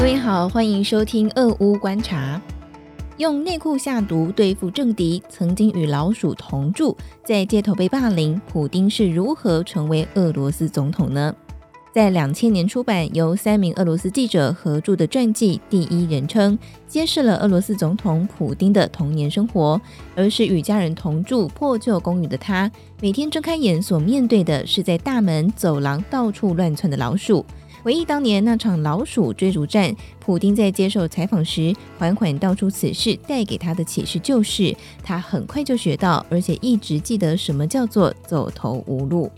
各位好，欢迎收听《俄乌观察》。用内裤下毒对付政敌，曾经与老鼠同住，在街头被霸凌，普丁是如何成为俄罗斯总统呢？在两千年出版，由三名俄罗斯记者合著的传记《第一人称》，揭示了俄罗斯总统普丁的童年生活。儿时与家人同住破旧公寓的他，每天睁开眼所面对的是在大门、走廊到处乱窜的老鼠。回忆当年那场老鼠追逐战，普丁在接受采访时，缓缓道出此事带给他的启示，就是他很快就学到，而且一直记得什么叫做走投无路。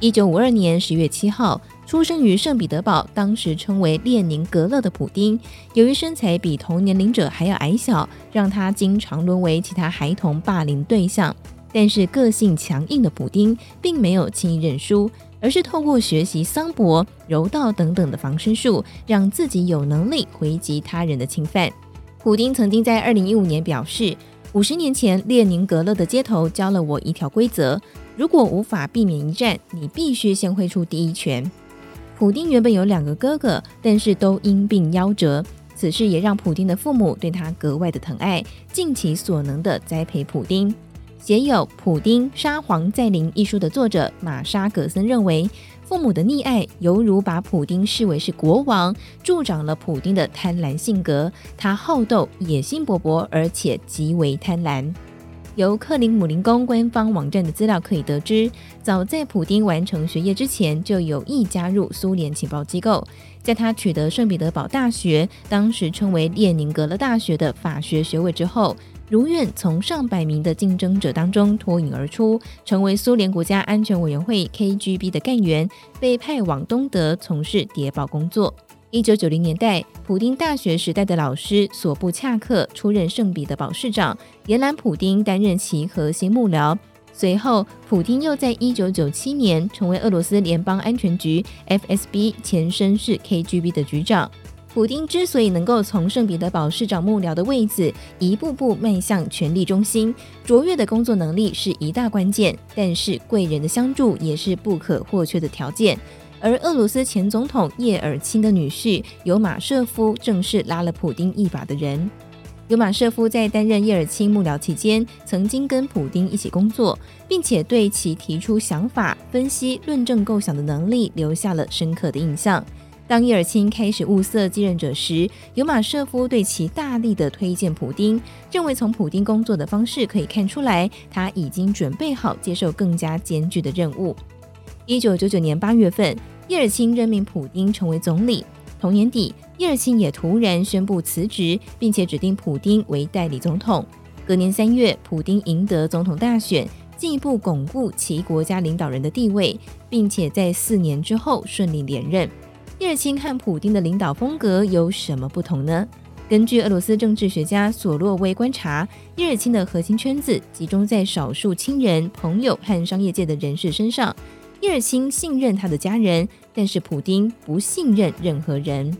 一九五二年十月七号。出生于圣彼得堡，当时称为列宁格勒的普丁，由于身材比同年龄者还要矮小，让他经常沦为其他孩童霸凌对象。但是个性强硬的普丁并没有轻易认输，而是透过学习桑博、柔道等等的防身术，让自己有能力回击他人的侵犯。普丁曾经在二零一五年表示：“五十年前，列宁格勒的街头教了我一条规则：如果无法避免一战，你必须先挥出第一拳。”普丁原本有两个哥哥，但是都因病夭折。此事也让普丁的父母对他格外的疼爱，尽其所能的栽培普丁。写有《普丁沙皇再临》一书的作者玛莎·葛森认为，父母的溺爱犹如把普丁视为是国王，助长了普丁的贪婪性格。他好斗、野心勃勃，而且极为贪婪。由克林姆林宫官方网站的资料可以得知，早在普丁完成学业之前，就有意加入苏联情报机构。在他取得圣彼得堡大学（当时称为列宁格勒大学）的法学学位之后，如愿从上百名的竞争者当中脱颖而出，成为苏联国家安全委员会 （KGB） 的干员，被派往东德从事谍报工作。一九九零年代，普丁大学时代的老师索布恰克出任圣彼得堡市长，延揽普丁担任其核心幕僚。随后，普丁又在一九九七年成为俄罗斯联邦安全局 （FSB） 前身是 KGB 的局长。普丁之所以能够从圣彼得堡市长幕僚的位置一步步迈向权力中心，卓越的工作能力是一大关键，但是贵人的相助也是不可或缺的条件。而俄罗斯前总统叶尔钦的女婿尤马舍夫正是拉了普丁一把的人。尤马舍夫在担任叶尔钦幕僚期间，曾经跟普丁一起工作，并且对其提出想法、分析、论证、构想的能力留下了深刻的印象。当叶尔钦开始物色继任者时，尤马舍夫对其大力的推荐普丁，认为从普丁工作的方式可以看出来，他已经准备好接受更加艰巨的任务。一九九九年八月份。叶尔钦任命普丁成为总理。同年底，叶尔钦也突然宣布辞职，并且指定普丁为代理总统。隔年三月，普丁赢得总统大选，进一步巩固其国家领导人的地位，并且在四年之后顺利连任。叶尔钦和普丁的领导风格有什么不同呢？根据俄罗斯政治学家索洛威观察，叶尔钦的核心圈子集中在少数亲人、朋友和商业界的人士身上。叶尔钦信任他的家人，但是普丁不信任任何人。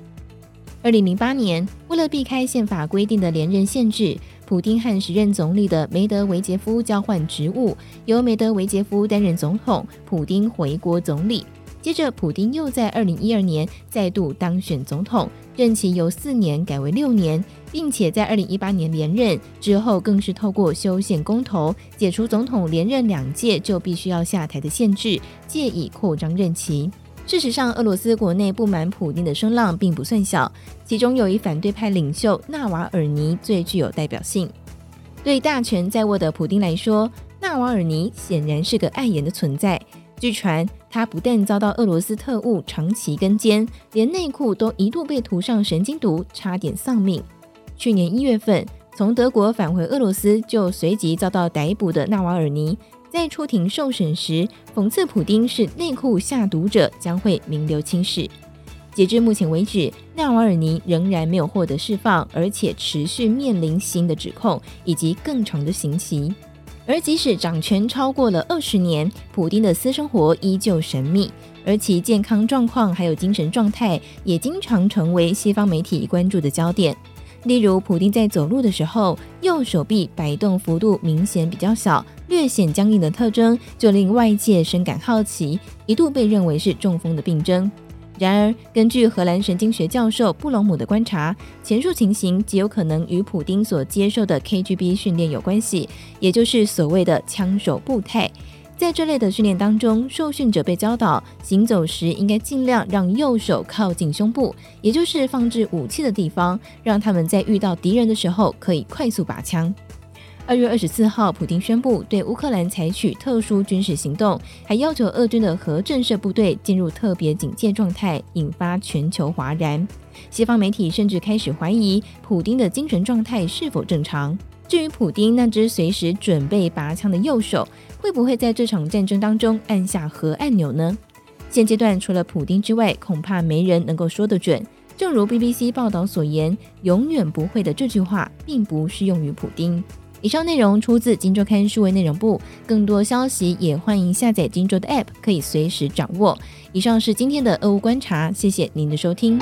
二零零八年，为了避开宪法规定的连任限制，普丁和时任总理的梅德韦杰夫交换职务，由梅德韦杰夫担任总统，普丁回国总理。接着，普丁又在二零一二年再度当选总统，任期由四年改为六年，并且在二零一八年连任之后，更是透过修宪公投解除总统连任两届就必须要下台的限制，借以扩张任期。事实上，俄罗斯国内不满普丁的声浪并不算小，其中有一反对派领袖纳瓦尔尼最具有代表性。对大权在握的普丁来说，纳瓦尔尼显然是个碍眼的存在。据传，他不但遭到俄罗斯特务长期跟监，连内裤都一度被涂上神经毒，差点丧命。去年一月份，从德国返回俄罗斯就随即遭到逮捕的纳瓦尔尼，在出庭受审时，讽刺普丁是内裤下毒者，将会名留青史。截至目前为止，纳瓦尔尼仍然没有获得释放，而且持续面临新的指控以及更长的刑期。而即使掌权超过了二十年，普丁的私生活依旧神秘，而其健康状况还有精神状态也经常成为西方媒体关注的焦点。例如，普丁在走路的时候，右手臂摆动幅度明显比较小，略显僵硬的特征，就令外界深感好奇，一度被认为是中风的病征。然而，根据荷兰神经学教授布隆姆的观察，前述情形极有可能与普丁所接受的 KGB 训练有关系，也就是所谓的枪手步态。在这类的训练当中，受训者被教导行走时应该尽量让右手靠近胸部，也就是放置武器的地方，让他们在遇到敌人的时候可以快速拔枪。二月二十四号，普丁宣布对乌克兰采取特殊军事行动，还要求俄军的核震慑部队进入特别警戒状态，引发全球哗然。西方媒体甚至开始怀疑普丁的精神状态是否正常。至于普丁那只随时准备拔枪的右手，会不会在这场战争当中按下核按钮呢？现阶段除了普丁之外，恐怕没人能够说得准。正如 BBC 报道所言，“永远不会”的这句话，并不适用于普丁。以上内容出自《金州刊》数位内容部，更多消息也欢迎下载《金州》的 App，可以随时掌握。以上是今天的俄乌观察，谢谢您的收听。